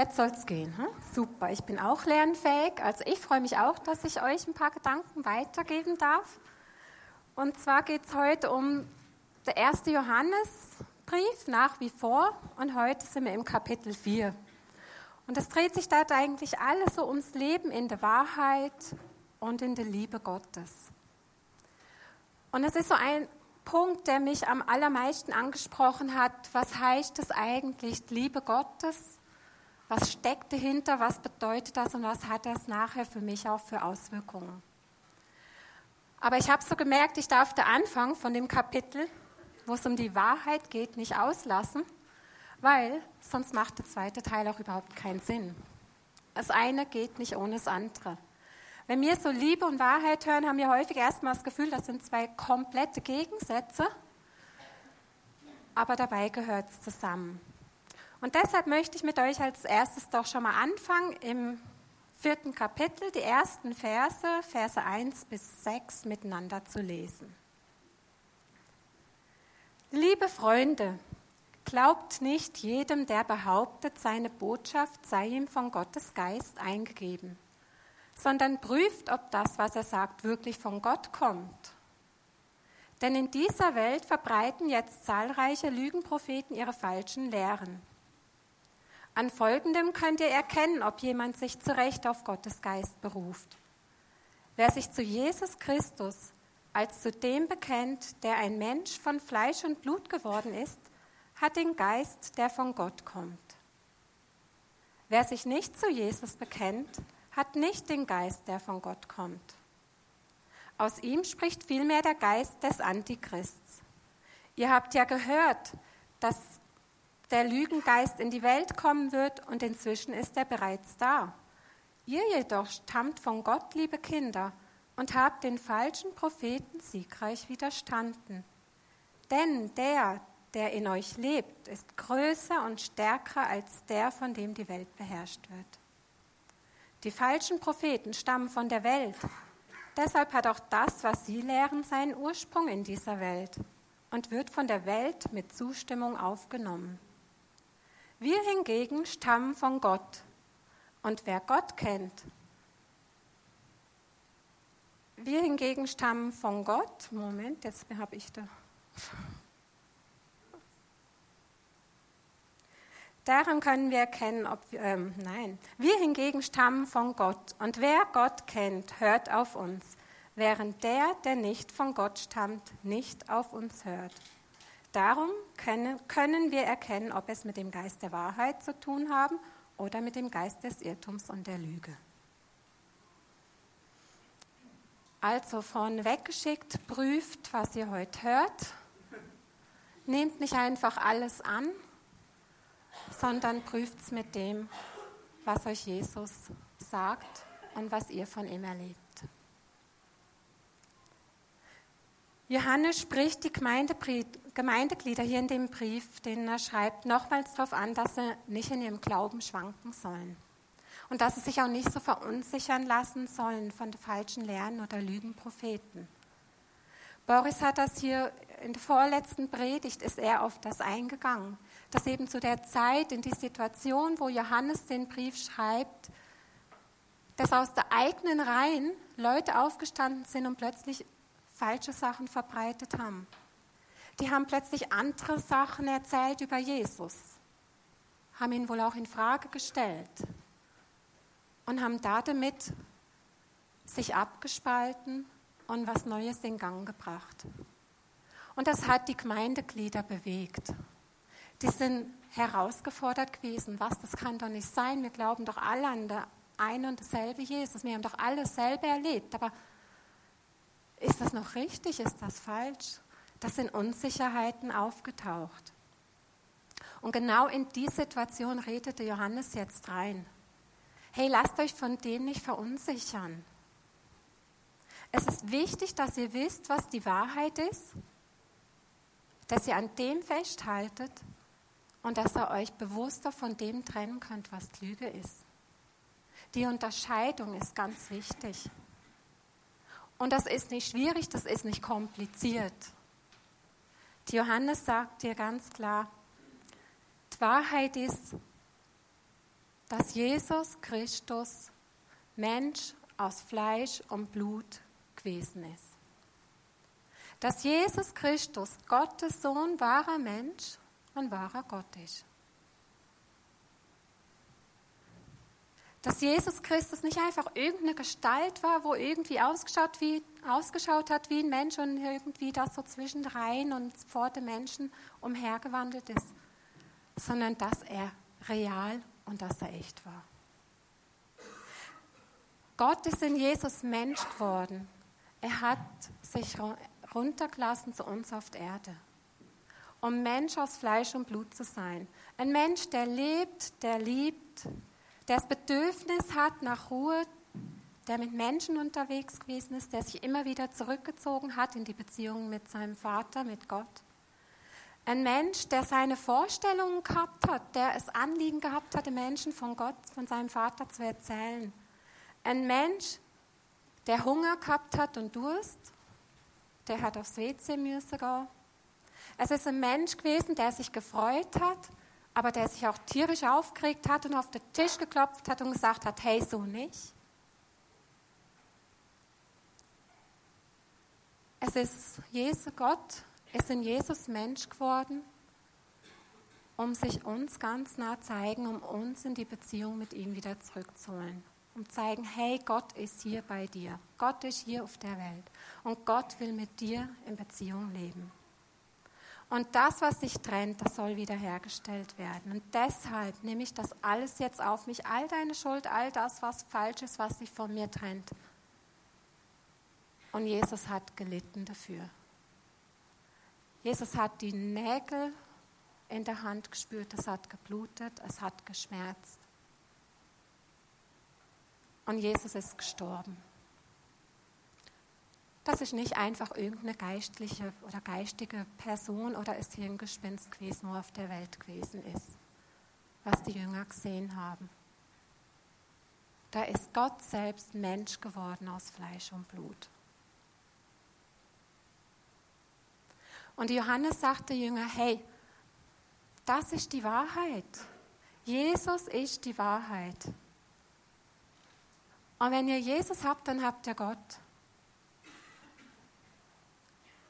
Jetzt soll es gehen. Hm? Super, ich bin auch lernfähig. Also ich freue mich auch, dass ich euch ein paar Gedanken weitergeben darf. Und zwar geht es heute um der erste Johannesbrief nach wie vor. Und heute sind wir im Kapitel 4. Und es dreht sich dort eigentlich alles so ums Leben in der Wahrheit und in der Liebe Gottes. Und es ist so ein Punkt, der mich am allermeisten angesprochen hat. Was heißt es eigentlich, Liebe Gottes? Was steckt dahinter? Was bedeutet das und was hat das nachher für mich auch für Auswirkungen? Aber ich habe so gemerkt, ich darf den Anfang von dem Kapitel, wo es um die Wahrheit geht, nicht auslassen, weil sonst macht der zweite Teil auch überhaupt keinen Sinn. Das eine geht nicht ohne das andere. Wenn wir so Liebe und Wahrheit hören, haben wir häufig erstmal das Gefühl, das sind zwei komplette Gegensätze, aber dabei gehört es zusammen. Und deshalb möchte ich mit euch als erstes doch schon mal anfangen im vierten Kapitel, die ersten Verse, Verse 1 bis 6 miteinander zu lesen. Liebe Freunde, glaubt nicht jedem, der behauptet, seine Botschaft sei ihm von Gottes Geist eingegeben, sondern prüft, ob das, was er sagt, wirklich von Gott kommt. Denn in dieser Welt verbreiten jetzt zahlreiche Lügenpropheten ihre falschen Lehren. An folgendem könnt ihr erkennen, ob jemand sich zu Recht auf Gottes Geist beruft. Wer sich zu Jesus Christus als zu dem bekennt, der ein Mensch von Fleisch und Blut geworden ist, hat den Geist, der von Gott kommt. Wer sich nicht zu Jesus bekennt, hat nicht den Geist, der von Gott kommt. Aus ihm spricht vielmehr der Geist des Antichrists. Ihr habt ja gehört, dass der Lügengeist in die Welt kommen wird und inzwischen ist er bereits da. Ihr jedoch stammt von Gott, liebe Kinder, und habt den falschen Propheten siegreich widerstanden. Denn der, der in euch lebt, ist größer und stärker als der, von dem die Welt beherrscht wird. Die falschen Propheten stammen von der Welt. Deshalb hat auch das, was sie lehren, seinen Ursprung in dieser Welt und wird von der Welt mit Zustimmung aufgenommen. Wir hingegen stammen von Gott. Und wer Gott kennt, wir hingegen stammen von Gott. Moment, jetzt habe ich da. Daran können wir erkennen, ob wir, ähm, nein, wir hingegen stammen von Gott. Und wer Gott kennt, hört auf uns, während der, der nicht von Gott stammt, nicht auf uns hört. Darum können, können wir erkennen, ob es mit dem Geist der Wahrheit zu tun haben oder mit dem Geist des Irrtums und der Lüge. Also von weggeschickt, prüft, was ihr heute hört. Nehmt nicht einfach alles an, sondern prüft es mit dem, was euch Jesus sagt und was ihr von ihm erlebt. Johannes spricht die Gemeindeglieder hier in dem Brief, den er schreibt, nochmals darauf an, dass sie nicht in ihrem Glauben schwanken sollen. Und dass sie sich auch nicht so verunsichern lassen sollen von falschen Lehren oder Lügenpropheten. Boris hat das hier in der vorletzten Predigt, ist er auf das eingegangen, dass eben zu der Zeit, in die Situation, wo Johannes den Brief schreibt, dass aus der eigenen Reihen Leute aufgestanden sind und plötzlich falsche Sachen verbreitet haben. Die haben plötzlich andere Sachen erzählt über Jesus, haben ihn wohl auch in Frage gestellt und haben damit sich abgespalten und was Neues in Gang gebracht. Und das hat die Gemeindeglieder bewegt. Die sind herausgefordert gewesen. Was, das kann doch nicht sein. Wir glauben doch alle an der eine und dasselbe Jesus. Wir haben doch alle dasselbe erlebt. Aber ist das noch richtig? Ist das falsch? Das sind Unsicherheiten aufgetaucht. Und genau in die Situation redete Johannes jetzt rein. Hey, lasst euch von dem nicht verunsichern. Es ist wichtig, dass ihr wisst, was die Wahrheit ist, dass ihr an dem festhaltet und dass ihr euch bewusster von dem trennen könnt, was Lüge ist. Die Unterscheidung ist ganz wichtig. Und das ist nicht schwierig, das ist nicht kompliziert. Die Johannes sagt dir ganz klar, die Wahrheit ist, dass Jesus Christus Mensch aus Fleisch und Blut gewesen ist. Dass Jesus Christus, Gottes Sohn, wahrer Mensch und wahrer Gott ist. Dass Jesus Christus nicht einfach irgendeine Gestalt war, wo irgendwie ausgeschaut, wie, ausgeschaut hat wie ein Mensch und irgendwie das so zwischen rein und vor den Menschen umhergewandelt ist, sondern dass er real und dass er echt war. Gott ist in Jesus Mensch geworden. Er hat sich runtergelassen zu uns auf der Erde, um Mensch aus Fleisch und Blut zu sein. Ein Mensch, der lebt, der liebt, der das Bedürfnis hat nach Ruhe, der mit Menschen unterwegs gewesen ist, der sich immer wieder zurückgezogen hat in die Beziehung mit seinem Vater, mit Gott. Ein Mensch, der seine Vorstellungen gehabt hat, der es Anliegen gehabt hat, den Menschen von Gott, von seinem Vater zu erzählen. Ein Mensch, der Hunger gehabt hat und Durst, der hat aufs WC müssen gehen. Es ist ein Mensch gewesen, der sich gefreut hat, aber der sich auch tierisch aufgeregt hat und auf den Tisch geklopft hat und gesagt hat, hey, so nicht. Es ist Jesus Gott, ist in Jesus Mensch geworden, um sich uns ganz nah zeigen, um uns in die Beziehung mit ihm wieder zurückzuholen. Um zeigen, hey, Gott ist hier bei dir. Gott ist hier auf der Welt. Und Gott will mit dir in Beziehung leben. Und das, was sich trennt, das soll wiederhergestellt werden. Und deshalb nehme ich das alles jetzt auf mich, all deine Schuld, all das, was falsch ist, was sich von mir trennt. Und Jesus hat gelitten dafür. Jesus hat die Nägel in der Hand gespürt, es hat geblutet, es hat geschmerzt. Und Jesus ist gestorben. Das ist nicht einfach irgendeine geistliche oder geistige Person oder ist hier ein Gespenst gewesen, wo auf der Welt gewesen ist, was die Jünger gesehen haben. Da ist Gott selbst Mensch geworden aus Fleisch und Blut. Und Johannes sagte Jünger, hey, das ist die Wahrheit. Jesus ist die Wahrheit. Und wenn ihr Jesus habt, dann habt ihr Gott.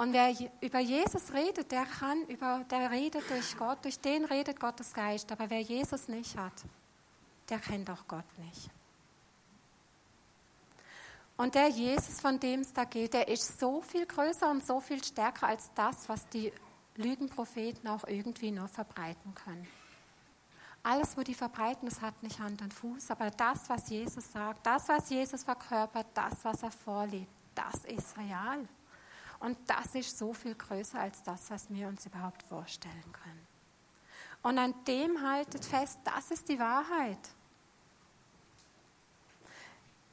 Und wer über Jesus redet, der kann über, der redet durch Gott, durch den redet Gottes Geist. Aber wer Jesus nicht hat, der kennt auch Gott nicht. Und der Jesus, von dem es da geht, der ist so viel größer und so viel stärker als das, was die Lügenpropheten auch irgendwie nur verbreiten können. Alles, wo die verbreiten, das hat nicht Hand und Fuß, aber das, was Jesus sagt, das, was Jesus verkörpert, das, was er vorlebt, das ist real. Und das ist so viel größer als das, was wir uns überhaupt vorstellen können. Und an dem haltet fest, das ist die Wahrheit.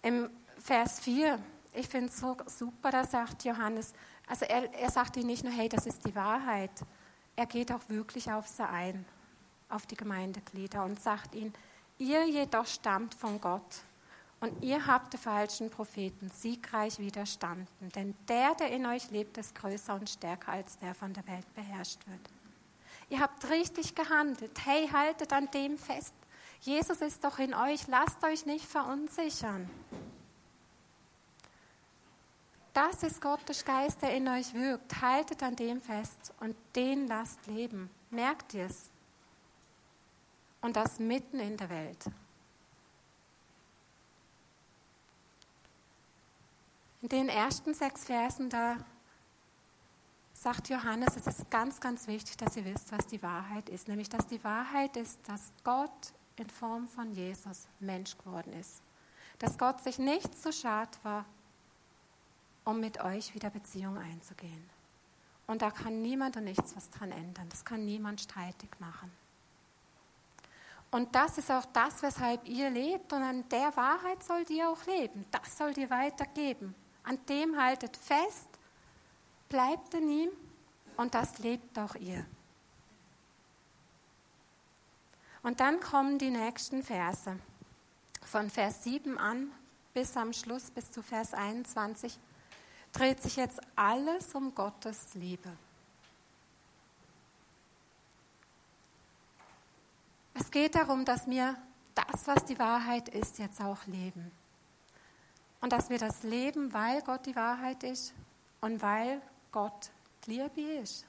Im Vers 4, ich finde es so super, da sagt Johannes, also er, er sagt ihnen nicht nur, hey, das ist die Wahrheit, er geht auch wirklich auf sie ein auf die Gemeindeglieder und sagt ihnen, ihr jedoch stammt von Gott und ihr habt den falschen Propheten siegreich widerstanden, denn der, der in euch lebt, ist größer und stärker als der von der Welt beherrscht wird. Ihr habt richtig gehandelt. Hey, haltet an dem fest. Jesus ist doch in euch. Lasst euch nicht verunsichern. Das ist Gottes Geist, der in euch wirkt. Haltet an dem fest und den lasst leben. Merkt ihr es? Und das mitten in der Welt. In den ersten sechs Versen, da sagt Johannes, es ist ganz, ganz wichtig, dass ihr wisst, was die Wahrheit ist. Nämlich, dass die Wahrheit ist, dass Gott in Form von Jesus Mensch geworden ist. Dass Gott sich nicht so schad war, um mit euch wieder Beziehung einzugehen. Und da kann niemand und nichts was dran ändern. Das kann niemand streitig machen. Und das ist auch das, weshalb ihr lebt. Und an der Wahrheit sollt ihr auch leben. Das sollt ihr weitergeben. An dem haltet fest, bleibt in ihm und das lebt auch ihr. Und dann kommen die nächsten Verse. Von Vers 7 an bis am Schluss, bis zu Vers 21, dreht sich jetzt alles um Gottes Liebe. Es geht darum, dass wir das, was die Wahrheit ist, jetzt auch leben. Und dass wir das leben, weil Gott die Wahrheit ist und weil Gott die Liebe ist.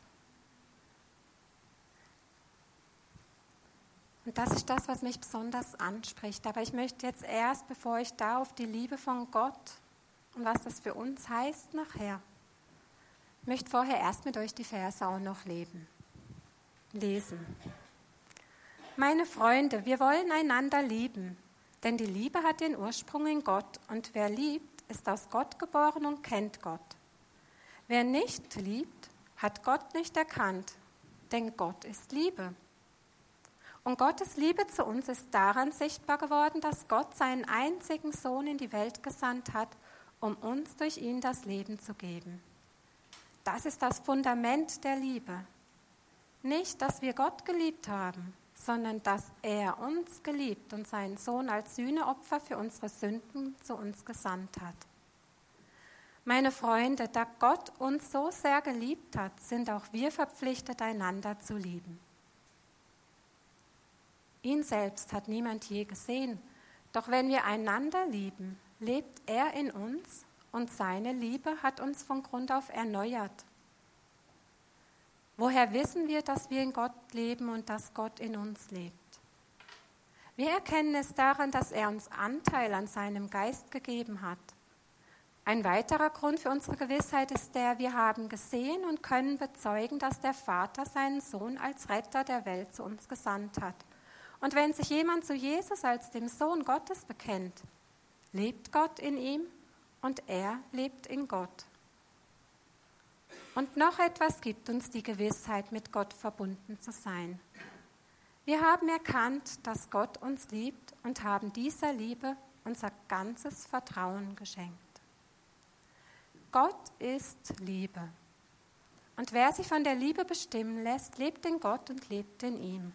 Und das ist das, was mich besonders anspricht. Aber ich möchte jetzt erst, bevor ich da auf die Liebe von Gott und was das für uns heißt, nachher, möchte vorher erst mit euch die Verse auch noch leben, lesen. Meine Freunde, wir wollen einander lieben, denn die Liebe hat den Ursprung in Gott und wer liebt, ist aus Gott geboren und kennt Gott. Wer nicht liebt, hat Gott nicht erkannt, denn Gott ist Liebe. Und Gottes Liebe zu uns ist daran sichtbar geworden, dass Gott seinen einzigen Sohn in die Welt gesandt hat, um uns durch ihn das Leben zu geben. Das ist das Fundament der Liebe. Nicht, dass wir Gott geliebt haben, sondern dass er uns geliebt und seinen Sohn als Sühneopfer für unsere Sünden zu uns gesandt hat. Meine Freunde, da Gott uns so sehr geliebt hat, sind auch wir verpflichtet, einander zu lieben. Ihn selbst hat niemand je gesehen, doch wenn wir einander lieben, lebt er in uns und seine Liebe hat uns von Grund auf erneuert. Woher wissen wir, dass wir in Gott leben und dass Gott in uns lebt? Wir erkennen es daran, dass er uns Anteil an seinem Geist gegeben hat. Ein weiterer Grund für unsere Gewissheit ist der, wir haben gesehen und können bezeugen, dass der Vater seinen Sohn als Retter der Welt zu uns gesandt hat. Und wenn sich jemand zu Jesus als dem Sohn Gottes bekennt, lebt Gott in ihm und er lebt in Gott. Und noch etwas gibt uns die Gewissheit, mit Gott verbunden zu sein. Wir haben erkannt, dass Gott uns liebt und haben dieser Liebe unser ganzes Vertrauen geschenkt. Gott ist Liebe. Und wer sich von der Liebe bestimmen lässt, lebt in Gott und lebt in ihm.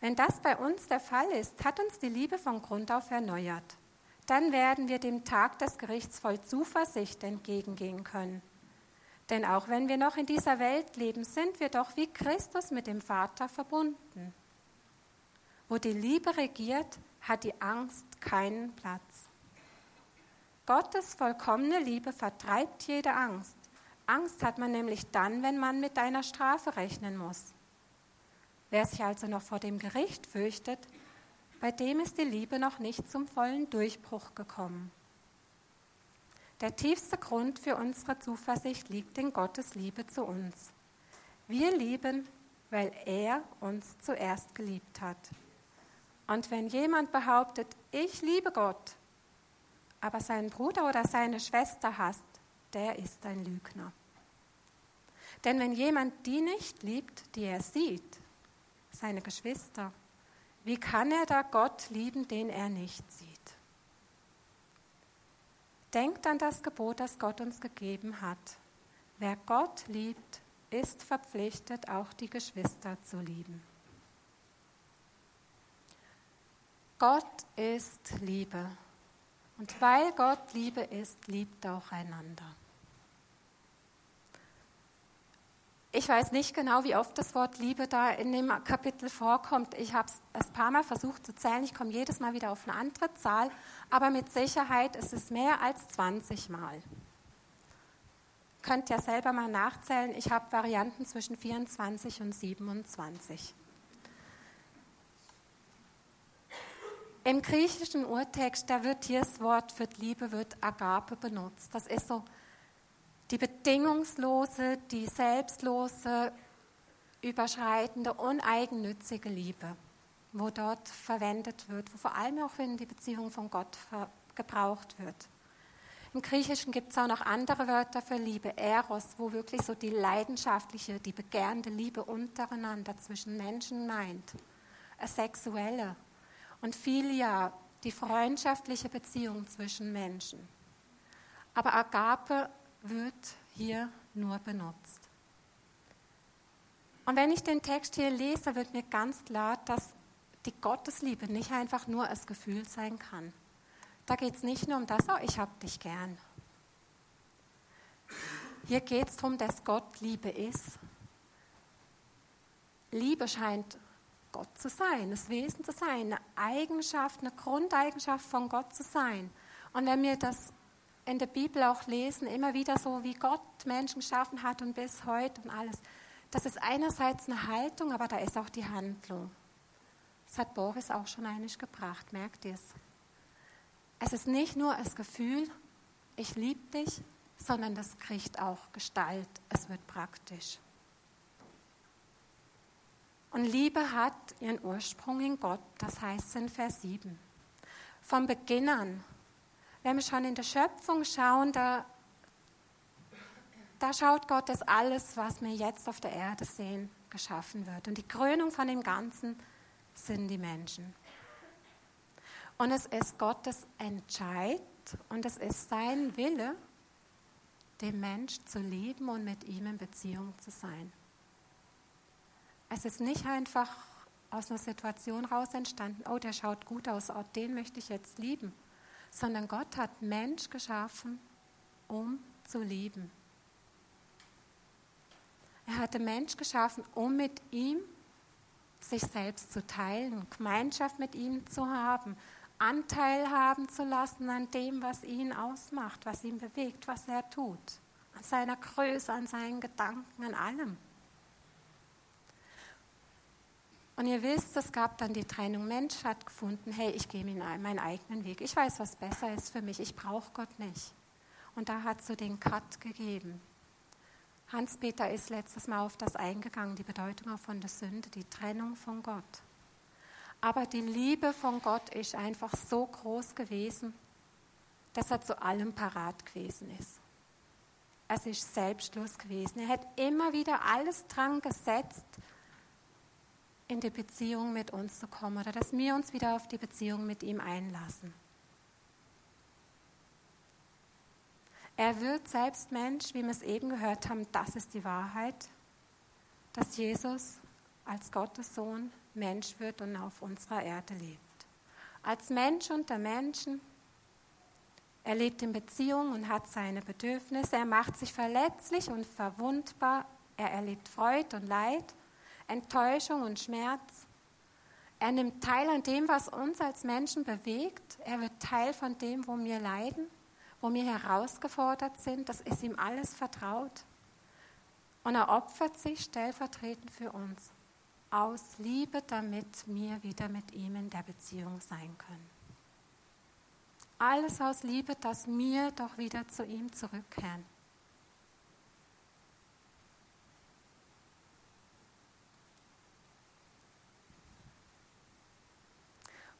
Wenn das bei uns der Fall ist, hat uns die Liebe von Grund auf erneuert. Dann werden wir dem Tag des Gerichts voll Zuversicht entgegengehen können. Denn auch wenn wir noch in dieser Welt leben, sind wir doch wie Christus mit dem Vater verbunden. Wo die Liebe regiert, hat die Angst keinen Platz. Gottes vollkommene Liebe vertreibt jede Angst. Angst hat man nämlich dann, wenn man mit einer Strafe rechnen muss. Wer sich also noch vor dem Gericht fürchtet, bei dem ist die Liebe noch nicht zum vollen Durchbruch gekommen. Der tiefste Grund für unsere Zuversicht liegt in Gottes Liebe zu uns. Wir lieben, weil er uns zuerst geliebt hat. Und wenn jemand behauptet, ich liebe Gott, aber seinen Bruder oder seine Schwester hasst, der ist ein Lügner. Denn wenn jemand die nicht liebt, die er sieht, seine Geschwister. Wie kann er da Gott lieben, den er nicht sieht? Denkt an das Gebot, das Gott uns gegeben hat. Wer Gott liebt, ist verpflichtet, auch die Geschwister zu lieben. Gott ist Liebe. Und weil Gott Liebe ist, liebt auch einander. Ich weiß nicht genau, wie oft das Wort Liebe da in dem Kapitel vorkommt. Ich habe es ein paar Mal versucht zu zählen. Ich komme jedes Mal wieder auf eine andere Zahl, aber mit Sicherheit ist es mehr als 20 Mal. Könnt ihr selber mal nachzählen. Ich habe Varianten zwischen 24 und 27. Im griechischen Urtext, da wird hier das Wort für Liebe wird Agape benutzt. Das ist so die bedingungslose, die selbstlose, überschreitende, uneigennützige Liebe, wo dort verwendet wird, wo vor allem auch in die Beziehung von Gott gebraucht wird. Im Griechischen gibt es auch noch andere Wörter für Liebe, Eros, wo wirklich so die leidenschaftliche, die begehrende Liebe untereinander zwischen Menschen meint. Sexuelle. Und Philia, die freundschaftliche Beziehung zwischen Menschen. Aber Agape wird hier nur benutzt. Und wenn ich den Text hier lese, wird mir ganz klar, dass die Gottesliebe nicht einfach nur ein Gefühl sein kann. Da geht es nicht nur um das, oh, ich habe dich gern. Hier geht es darum, dass Gott Liebe ist. Liebe scheint Gott zu sein, das Wesen zu sein, eine Eigenschaft, eine Grundeigenschaft von Gott zu sein. Und wenn wir das in der Bibel auch lesen, immer wieder so, wie Gott Menschen geschaffen hat und bis heute und alles, das ist einerseits eine Haltung, aber da ist auch die Handlung. Das hat Boris auch schon einig gebracht, merkt ihr es? Es ist nicht nur das Gefühl, ich liebe dich, sondern das kriegt auch Gestalt, es wird praktisch. Und Liebe hat ihren Ursprung in Gott, das heißt in Vers 7. Vom Beginn an, wenn wir schon in der Schöpfung schauen, da, da schaut Gott, dass alles, was wir jetzt auf der Erde sehen, geschaffen wird. Und die Krönung von dem Ganzen sind die Menschen. Und es ist Gottes Entscheid und es ist sein Wille, den Mensch zu lieben und mit ihm in Beziehung zu sein. Es ist nicht einfach aus einer Situation raus entstanden, oh, der schaut gut aus, oh, den möchte ich jetzt lieben, sondern Gott hat Mensch geschaffen, um zu lieben. Er hatte Mensch geschaffen, um mit ihm sich selbst zu teilen, Gemeinschaft mit ihm zu haben, Anteil haben zu lassen an dem, was ihn ausmacht, was ihn bewegt, was er tut, an seiner Größe, an seinen Gedanken, an allem. Und ihr wisst, es gab dann die Trennung. Mensch hat gefunden, hey, ich gehe meinen eigenen Weg. Ich weiß, was besser ist für mich. Ich brauche Gott nicht. Und da hat so den Cut gegeben. Hans-Peter ist letztes Mal auf das eingegangen, die Bedeutung von der Sünde, die Trennung von Gott. Aber die Liebe von Gott ist einfach so groß gewesen, dass er zu allem parat gewesen ist. Es ist selbstlos gewesen. Er hat immer wieder alles dran gesetzt, in die Beziehung mit uns zu kommen oder dass wir uns wieder auf die Beziehung mit ihm einlassen. Er wird selbst Mensch, wie wir es eben gehört haben, das ist die Wahrheit, dass Jesus als Gottes Sohn Mensch wird und auf unserer Erde lebt. Als Mensch unter Menschen. Er lebt in Beziehung und hat seine Bedürfnisse. Er macht sich verletzlich und verwundbar. Er erlebt Freude und Leid. Enttäuschung und Schmerz. Er nimmt teil an dem, was uns als Menschen bewegt. Er wird Teil von dem, wo wir leiden, wo wir herausgefordert sind. Das ist ihm alles vertraut. Und er opfert sich stellvertretend für uns aus Liebe, damit wir wieder mit ihm in der Beziehung sein können. Alles aus Liebe, dass wir doch wieder zu ihm zurückkehren.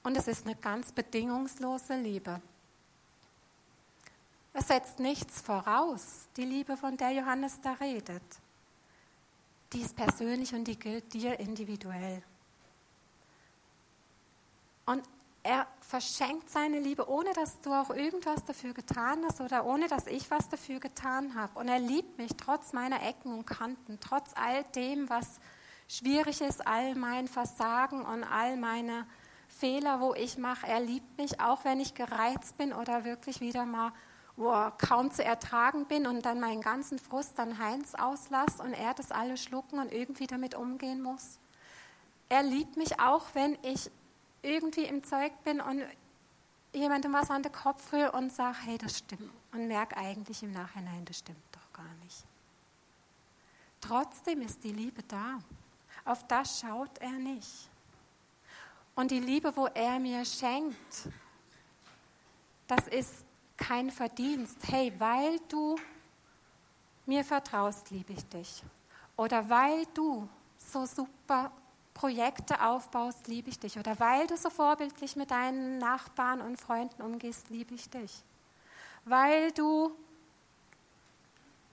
Und es ist eine ganz bedingungslose Liebe. Es setzt nichts voraus, die Liebe, von der Johannes da redet. Die ist persönlich und die gilt dir individuell. Und er verschenkt seine Liebe, ohne dass du auch irgendwas dafür getan hast oder ohne dass ich was dafür getan habe. Und er liebt mich trotz meiner Ecken und Kanten, trotz all dem, was schwierig ist, all mein Versagen und all meine Fehler, wo ich mache. Er liebt mich, auch wenn ich gereizt bin oder wirklich wieder mal wo kaum zu ertragen bin und dann meinen ganzen Frust an Heinz auslasse und er das alles schlucken und irgendwie damit umgehen muss. Er liebt mich auch, wenn ich irgendwie im Zeug bin und jemandem was an den Kopf rühre und sage, hey, das stimmt. Und merke eigentlich im Nachhinein, das stimmt doch gar nicht. Trotzdem ist die Liebe da. Auf das schaut er nicht. Und die Liebe, wo er mir schenkt, das ist kein Verdienst. Hey, weil du mir vertraust, liebe ich dich. Oder weil du so super Projekte aufbaust, liebe ich dich. Oder weil du so vorbildlich mit deinen Nachbarn und Freunden umgehst, liebe ich dich. Weil du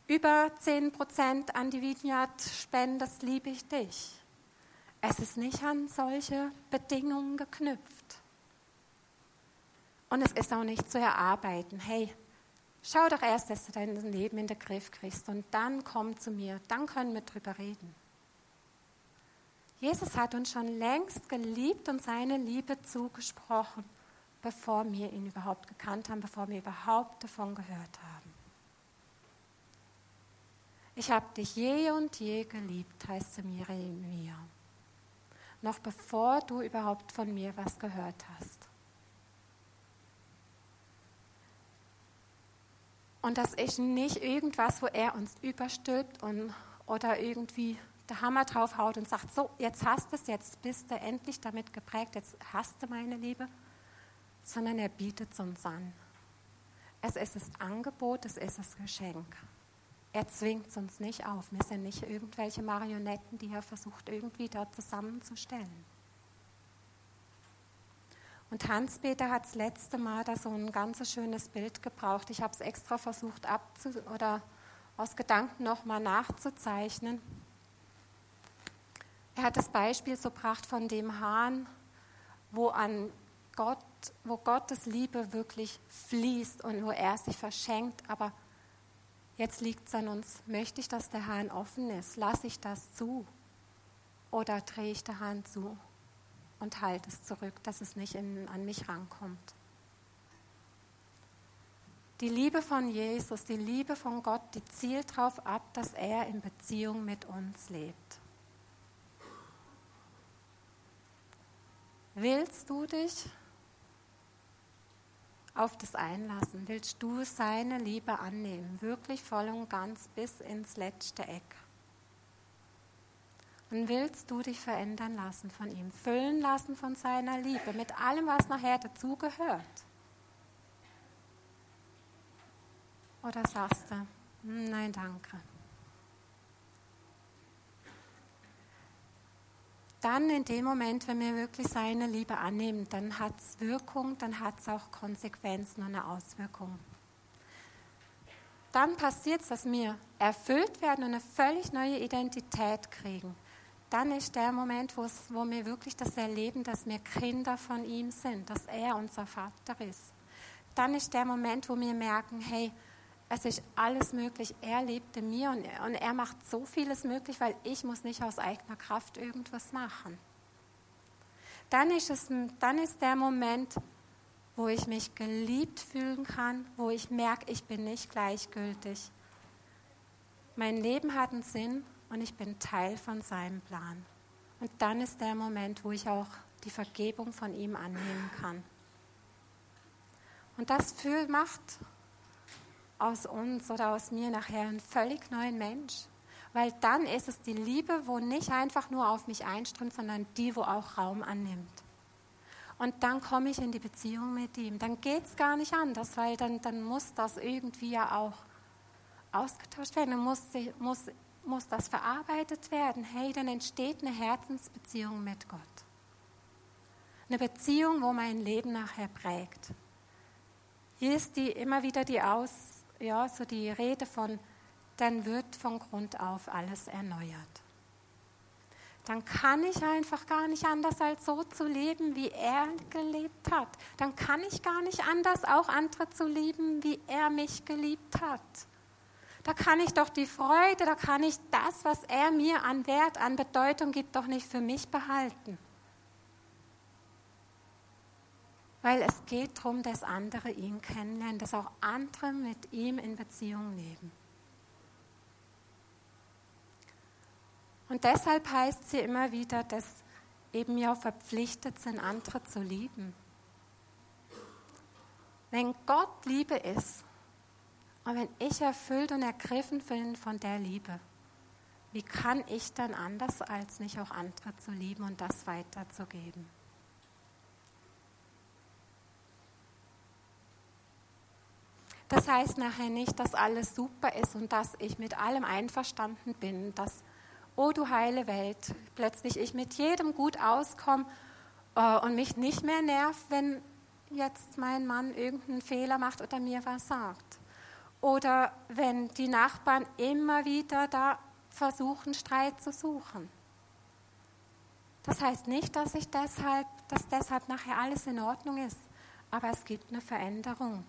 über 10% an die Vineyard spendest, liebe ich dich. Es ist nicht an solche Bedingungen geknüpft. Und es ist auch nicht zu erarbeiten. Hey, schau doch erst, dass du dein Leben in den Griff kriegst und dann komm zu mir, dann können wir drüber reden. Jesus hat uns schon längst geliebt und seine Liebe zugesprochen, bevor wir ihn überhaupt gekannt haben, bevor wir überhaupt davon gehört haben. Ich habe dich je und je geliebt, heißt es mir in mir. Noch bevor du überhaupt von mir was gehört hast. Und das ist nicht irgendwas, wo er uns überstülpt und, oder irgendwie der Hammer draufhaut und sagt, so, jetzt hast du es, jetzt bist du endlich damit geprägt, jetzt hast du meine Liebe, sondern er bietet es uns an. Es ist das Angebot, es ist das Geschenk. Er zwingt es uns nicht auf. Wir sind nicht irgendwelche Marionetten, die er versucht irgendwie da zusammenzustellen. Und Hans-Peter hat das letzte Mal da so ein ganz schönes Bild gebraucht. Ich habe es extra versucht abzu oder aus Gedanken nochmal nachzuzeichnen. Er hat das Beispiel so gebracht von dem Hahn, wo an Gott, wo Gottes Liebe wirklich fließt und wo er sich verschenkt. Aber jetzt liegt es an uns, möchte ich, dass der Hahn offen ist? Lasse ich das zu? Oder drehe ich den Hahn zu und halte es zurück, dass es nicht in, an mich rankommt? Die Liebe von Jesus, die Liebe von Gott, die zielt darauf ab, dass er in Beziehung mit uns lebt. Willst du dich auf das einlassen? Willst du seine Liebe annehmen, wirklich voll und ganz bis ins letzte Eck? Und willst du dich verändern lassen von ihm, füllen lassen von seiner Liebe, mit allem, was nachher dazugehört? Oder sagst du, hm, nein, danke. Dann in dem Moment, wenn wir wirklich seine Liebe annehmen, dann hat es Wirkung, dann hat es auch Konsequenzen und eine Auswirkung. Dann passiert es, dass wir erfüllt werden und eine völlig neue Identität kriegen. Dann ist der Moment, wo wir wirklich das erleben, dass wir Kinder von ihm sind, dass er unser Vater ist. Dann ist der Moment, wo wir merken, hey, es ist alles möglich. Er lebt in mir und, und er macht so vieles möglich, weil ich muss nicht aus eigener Kraft irgendwas machen. Dann ist, es, dann ist der Moment, wo ich mich geliebt fühlen kann, wo ich merke, ich bin nicht gleichgültig. Mein Leben hat einen Sinn und ich bin Teil von seinem Plan. Und dann ist der Moment, wo ich auch die Vergebung von ihm annehmen kann. Und das macht aus uns oder aus mir nachher einen völlig neuen Mensch. Weil dann ist es die Liebe, wo nicht einfach nur auf mich einströmt, sondern die, wo auch Raum annimmt. Und dann komme ich in die Beziehung mit ihm. Dann geht es gar nicht anders, weil dann, dann muss das irgendwie ja auch ausgetauscht werden. Dann muss, muss, muss das verarbeitet werden. Hey, dann entsteht eine Herzensbeziehung mit Gott. Eine Beziehung, wo mein Leben nachher prägt. Hier ist die, immer wieder die Aus, ja, so die Rede von, dann wird von Grund auf alles erneuert. Dann kann ich einfach gar nicht anders als so zu leben, wie er gelebt hat. Dann kann ich gar nicht anders auch andere zu lieben, wie er mich geliebt hat. Da kann ich doch die Freude, da kann ich das, was er mir an Wert, an Bedeutung gibt, doch nicht für mich behalten. Weil es geht darum, dass andere ihn kennenlernen, dass auch andere mit ihm in Beziehung leben. Und deshalb heißt sie immer wieder, dass eben wir auch verpflichtet sind, andere zu lieben. Wenn Gott Liebe ist und wenn ich erfüllt und ergriffen bin von der Liebe, wie kann ich dann anders, als nicht auch andere zu lieben und das weiterzugeben? Das heißt nachher nicht, dass alles super ist und dass ich mit allem einverstanden bin, dass, oh du heile Welt, plötzlich ich mit jedem gut auskomme äh, und mich nicht mehr nervt, wenn jetzt mein Mann irgendeinen Fehler macht oder mir was sagt. Oder wenn die Nachbarn immer wieder da versuchen, Streit zu suchen. Das heißt nicht, dass, ich deshalb, dass deshalb nachher alles in Ordnung ist, aber es gibt eine Veränderung.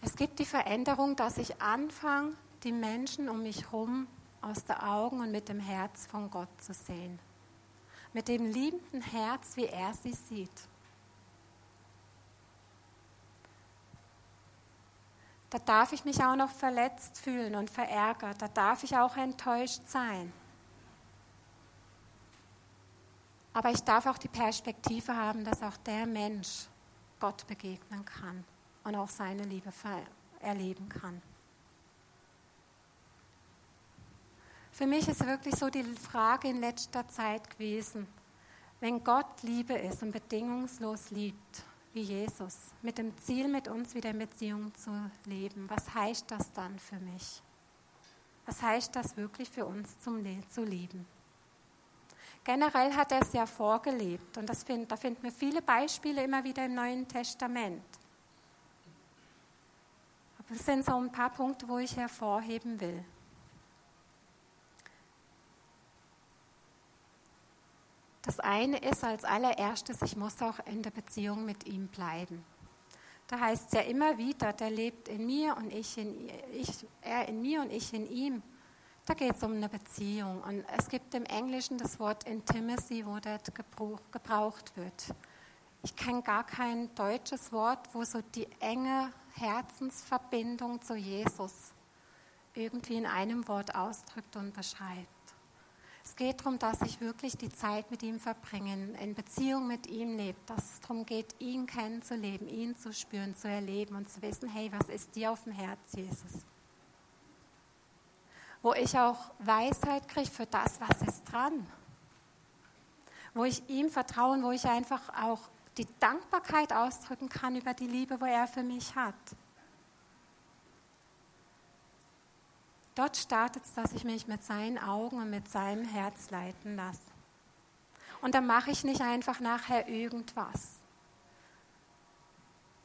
Es gibt die Veränderung, dass ich anfange, die Menschen um mich herum aus den Augen und mit dem Herz von Gott zu sehen. Mit dem liebenden Herz, wie er sie sieht. Da darf ich mich auch noch verletzt fühlen und verärgert. Da darf ich auch enttäuscht sein. Aber ich darf auch die Perspektive haben, dass auch der Mensch Gott begegnen kann und auch seine Liebe erleben kann. Für mich ist wirklich so die Frage in letzter Zeit gewesen, wenn Gott Liebe ist und bedingungslos liebt, wie Jesus, mit dem Ziel, mit uns wieder in Beziehung zu leben, was heißt das dann für mich? Was heißt das wirklich für uns zum Le zu lieben? Generell hat er es ja vorgelebt und das find, da finden wir viele Beispiele immer wieder im Neuen Testament. Es sind so ein paar Punkte, wo ich hervorheben will. Das eine ist als allererstes, ich muss auch in der Beziehung mit ihm bleiben. Da heißt es ja immer wieder, der lebt in mir und ich in ich, er in mir und ich in ihm. Da geht es um eine Beziehung. Und es gibt im Englischen das Wort Intimacy, wo das gebraucht wird. Ich kenne gar kein deutsches Wort, wo so die enge Herzensverbindung zu Jesus irgendwie in einem Wort ausdrückt und beschreibt. Es geht darum, dass ich wirklich die Zeit mit ihm verbringe, in Beziehung mit ihm lebe, dass es darum geht, ihn kennenzulernen, ihn zu spüren, zu erleben und zu wissen, hey, was ist dir auf dem Herz, Jesus? Wo ich auch Weisheit kriege für das, was ist dran. Wo ich ihm vertraue, wo ich einfach auch die Dankbarkeit ausdrücken kann über die Liebe, wo er für mich hat. Dort startet es, dass ich mich mit seinen Augen und mit seinem Herz leiten lasse. Und dann mache ich nicht einfach nachher irgendwas.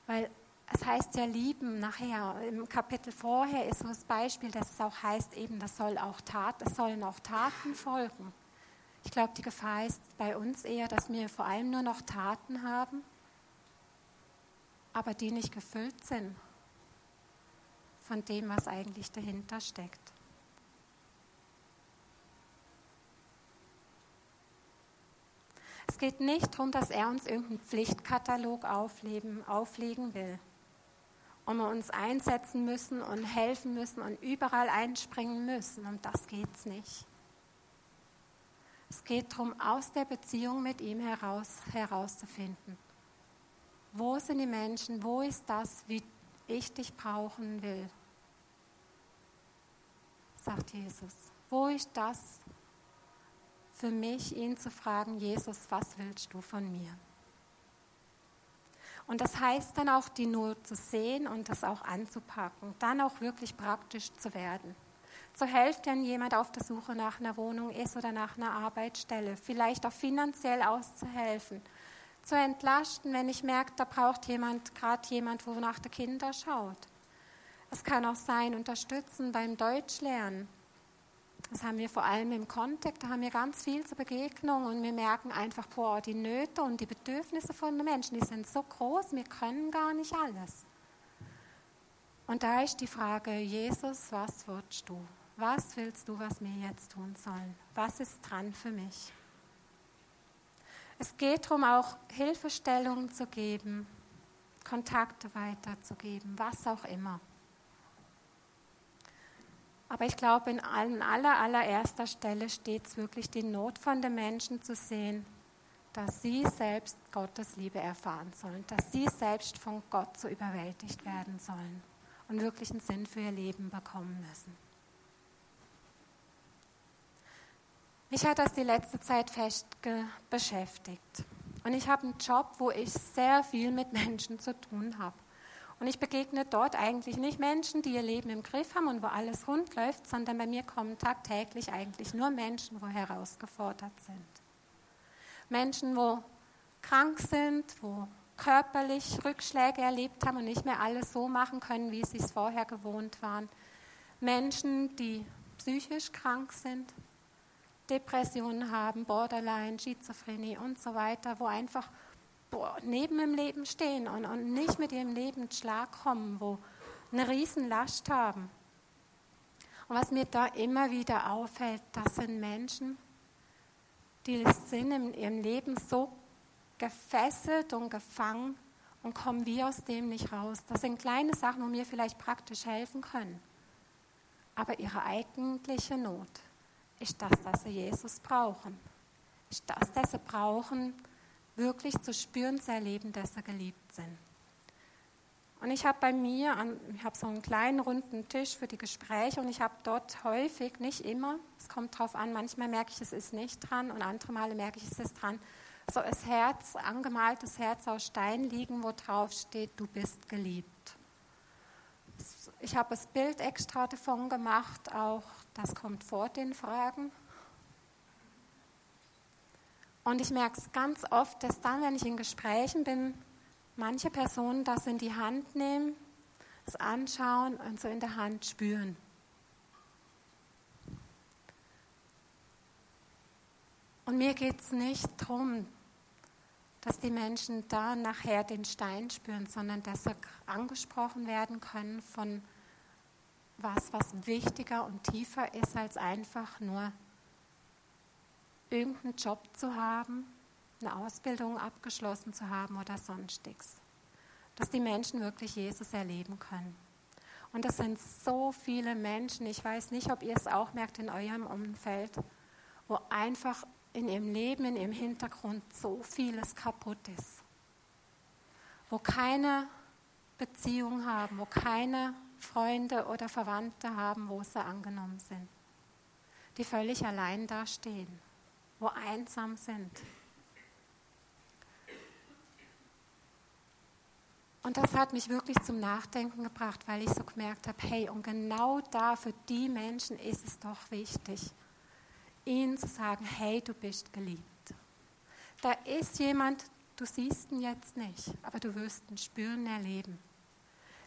Weil es heißt ja lieben nachher. Im Kapitel vorher ist so das Beispiel, dass es auch heißt, eben, das soll auch Tat, es sollen auch Taten folgen. Ich glaube, die Gefahr ist bei uns eher, dass wir vor allem nur noch Taten haben, aber die nicht gefüllt sind von dem, was eigentlich dahinter steckt. Es geht nicht darum, dass er uns irgendeinen Pflichtkatalog aufleben, auflegen will und wir uns einsetzen müssen und helfen müssen und überall einspringen müssen. Um das geht es nicht. Es geht darum, aus der Beziehung mit ihm heraus, herauszufinden. Wo sind die Menschen? Wo ist das, wie ich dich brauchen will? Sagt Jesus. Wo ist das, für mich, ihn zu fragen, Jesus, was willst du von mir? Und das heißt dann auch, die Not zu sehen und das auch anzupacken, dann auch wirklich praktisch zu werden. Zu helfen, wenn jemand auf der Suche nach einer Wohnung ist oder nach einer Arbeitsstelle, vielleicht auch finanziell auszuhelfen, zu entlasten, wenn ich merke, da braucht jemand, gerade jemand, wo nach der Kinder schaut. Es kann auch sein, unterstützen beim Deutschlernen, das haben wir vor allem im Kontakt, da haben wir ganz viel zur Begegnung und wir merken einfach, boah, die Nöte und die Bedürfnisse von den Menschen, die sind so groß, wir können gar nicht alles. Und da ist die Frage, Jesus, was willst du? Was willst du, was wir jetzt tun sollen? Was ist dran für mich? Es geht darum, auch Hilfestellungen zu geben, Kontakte weiterzugeben, was auch immer. Aber ich glaube, in aller, allererster Stelle steht es wirklich, die Not von den Menschen zu sehen, dass sie selbst Gottes Liebe erfahren sollen, dass sie selbst von Gott so überwältigt werden sollen und wirklich einen Sinn für ihr Leben bekommen müssen. Mich hat das die letzte Zeit fest beschäftigt. Und ich habe einen Job, wo ich sehr viel mit Menschen zu tun habe. Und ich begegne dort eigentlich nicht Menschen, die ihr Leben im Griff haben und wo alles rund läuft, sondern bei mir kommen tagtäglich eigentlich nur Menschen, wo herausgefordert sind. Menschen, wo krank sind, wo körperlich Rückschläge erlebt haben und nicht mehr alles so machen können, wie sie es vorher gewohnt waren. Menschen, die psychisch krank sind, Depressionen haben, Borderline, Schizophrenie und so weiter, wo einfach boah, neben dem Leben stehen und, und nicht mit ihrem Leben Schlag kommen, wo eine Riesenlast haben. Und was mir da immer wieder auffällt, das sind Menschen, die sind in ihrem Leben so gefesselt und gefangen und kommen wie aus dem nicht raus. Das sind kleine Sachen, wo mir vielleicht praktisch helfen können. Aber ihre eigentliche Not ist das, dass sie Jesus brauchen. ist das, das sie brauchen, wirklich zu spüren, zu erleben, dass sie geliebt sind. Und ich habe bei mir, ich habe so einen kleinen runden Tisch für die Gespräche und ich habe dort häufig, nicht immer, es kommt darauf an, manchmal merke ich, es ist nicht dran und andere Male merke ich, es ist dran, so ein Herz, angemaltes Herz aus Stein liegen, wo drauf steht, du bist geliebt. Ich habe das Bild extra davon gemacht, auch das kommt vor den Fragen. Und ich merke es ganz oft, dass dann, wenn ich in Gesprächen bin, manche Personen das in die Hand nehmen, es anschauen und so in der Hand spüren. Und mir geht es nicht darum, dass die Menschen da nachher den Stein spüren, sondern dass sie angesprochen werden können von was, was wichtiger und tiefer ist, als einfach nur irgendeinen Job zu haben, eine Ausbildung abgeschlossen zu haben oder sonstiges. Dass die Menschen wirklich Jesus erleben können. Und das sind so viele Menschen, ich weiß nicht, ob ihr es auch merkt in eurem Umfeld, wo einfach in ihrem Leben, in ihrem Hintergrund so vieles kaputt ist. Wo keine Beziehung haben, wo keine Freunde oder Verwandte haben, wo sie angenommen sind. Die völlig allein dastehen, wo einsam sind. Und das hat mich wirklich zum Nachdenken gebracht, weil ich so gemerkt habe, hey, und genau da für die Menschen ist es doch wichtig, ihnen zu sagen, hey, du bist geliebt. Da ist jemand, du siehst ihn jetzt nicht, aber du wirst ihn spüren, erleben.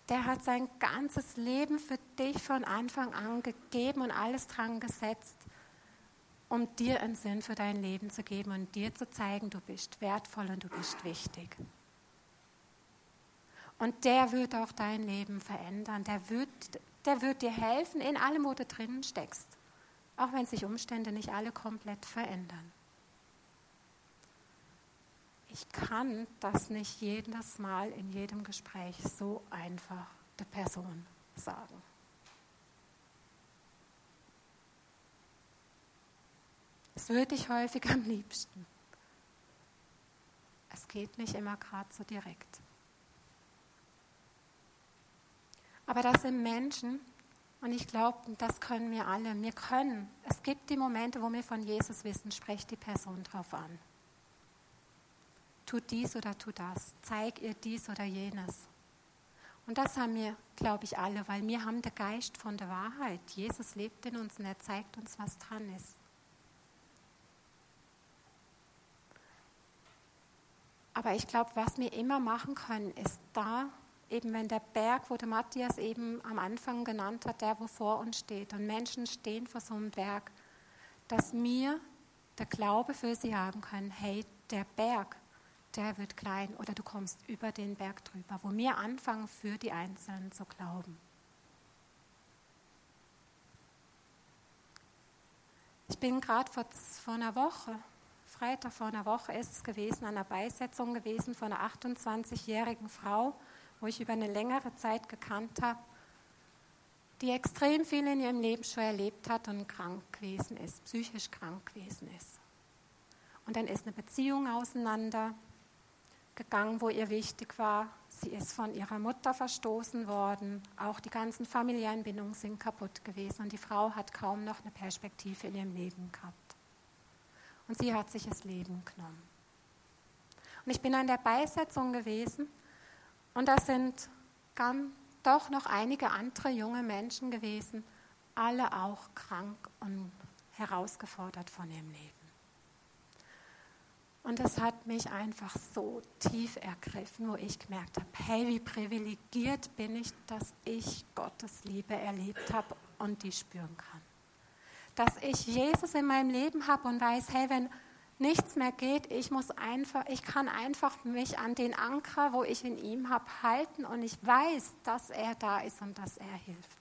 Der hat sein ganzes Leben für dich von Anfang an gegeben und alles dran gesetzt, um dir einen Sinn für dein Leben zu geben und dir zu zeigen, du bist wertvoll und du bist wichtig. Und der wird auch dein Leben verändern. Der wird, der wird dir helfen in allem, wo du drinnen steckst. Auch wenn sich Umstände nicht alle komplett verändern. Ich kann das nicht jedes Mal in jedem Gespräch so einfach der Person sagen. Das würde ich häufig am liebsten. Es geht nicht immer gerade so direkt. Aber das sind Menschen, und ich glaube, das können wir alle. Wir können. Es gibt die Momente, wo wir von Jesus wissen, sprecht die Person drauf an. Tut dies oder tut das. Zeig ihr dies oder jenes. Und das haben wir, glaube ich, alle, weil wir haben den Geist von der Wahrheit. Jesus lebt in uns und er zeigt uns, was dran ist. Aber ich glaube, was wir immer machen können, ist da eben wenn der Berg, wo der Matthias eben am Anfang genannt hat, der, wo vor uns steht, und Menschen stehen vor so einem Berg, dass wir der Glaube für sie haben können, hey, der Berg, der wird klein oder du kommst über den Berg drüber, wo wir anfangen, für die Einzelnen zu glauben. Ich bin gerade vor, vor einer Woche, Freitag vor einer Woche ist es gewesen, an einer Beisetzung gewesen von einer 28-jährigen Frau, wo ich über eine längere Zeit gekannt habe, die extrem viel in ihrem Leben schon erlebt hat und krank gewesen ist, psychisch krank gewesen ist. Und dann ist eine Beziehung auseinander gegangen, wo ihr wichtig war. Sie ist von ihrer Mutter verstoßen worden. Auch die ganzen familiären Bindungen sind kaputt gewesen. Und die Frau hat kaum noch eine Perspektive in ihrem Leben gehabt. Und sie hat sich das Leben genommen. Und ich bin an der Beisetzung gewesen und da sind dann doch noch einige andere junge Menschen gewesen, alle auch krank und herausgefordert von ihrem Leben. Und das hat mich einfach so tief ergriffen, wo ich gemerkt habe, hey, wie privilegiert bin ich, dass ich Gottes Liebe erlebt habe und die spüren kann. Dass ich Jesus in meinem Leben habe und weiß, hey, wenn nichts mehr geht. Ich muss einfach, ich kann einfach mich an den Anker, wo ich in ihm habe, halten und ich weiß, dass er da ist und dass er hilft.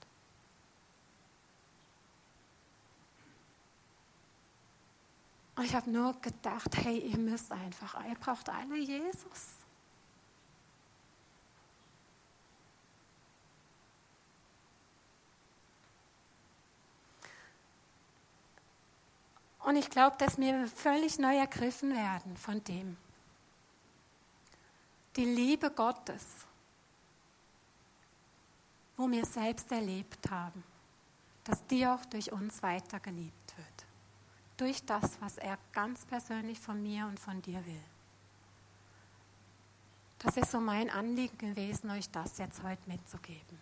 Und ich habe nur gedacht, hey, ihr müsst einfach, ihr braucht alle Jesus. Und ich glaube, dass wir völlig neu ergriffen werden von dem. Die Liebe Gottes, wo wir selbst erlebt haben, dass die auch durch uns weiter geliebt wird. Durch das, was er ganz persönlich von mir und von dir will. Das ist so mein Anliegen gewesen, euch das jetzt heute mitzugeben.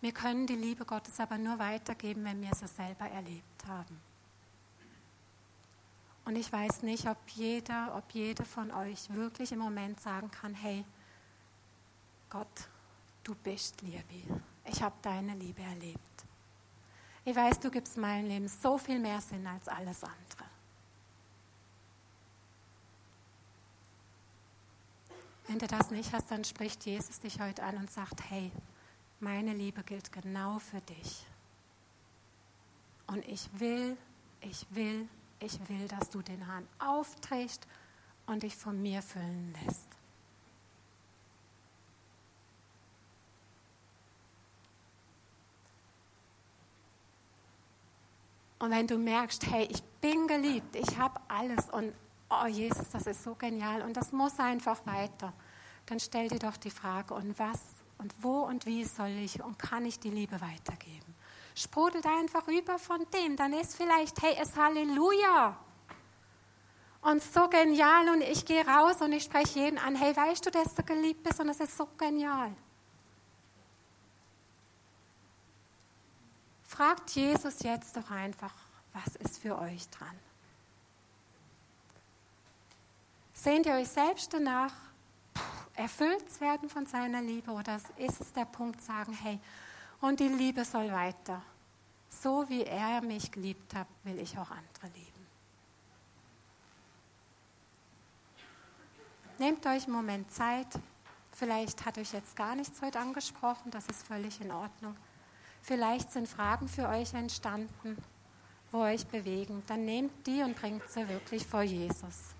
Wir können die Liebe Gottes aber nur weitergeben, wenn wir sie selber erlebt haben. Und ich weiß nicht, ob jeder, ob jede von euch wirklich im Moment sagen kann, hey, Gott, du bist Liebe. Ich habe deine Liebe erlebt. Ich weiß, du gibst meinem Leben so viel mehr Sinn als alles andere. Wenn du das nicht hast, dann spricht Jesus dich heute an und sagt, hey, meine Liebe gilt genau für dich. Und ich will, ich will, ich will, dass du den Hahn aufdrehst und dich von mir füllen lässt. Und wenn du merkst, hey, ich bin geliebt, ich habe alles und oh Jesus, das ist so genial und das muss einfach weiter, dann stell dir doch die Frage, und was und wo und wie soll ich und kann ich die Liebe weitergeben? Sprudelt einfach über von dem, dann ist vielleicht, hey, es Halleluja. Und so genial und ich gehe raus und ich spreche jeden an, hey, weißt du, dass du geliebt bist und es ist so genial. Fragt Jesus jetzt doch einfach, was ist für euch dran? Sehnt ihr euch selbst danach, erfüllt werden von seiner Liebe oder ist es der Punkt sagen, hey, und die Liebe soll weiter. So wie er mich geliebt hat, will ich auch andere lieben. Nehmt euch einen Moment Zeit. Vielleicht hat euch jetzt gar nichts heute angesprochen, das ist völlig in Ordnung. Vielleicht sind Fragen für euch entstanden, wo euch bewegen. Dann nehmt die und bringt sie wirklich vor Jesus.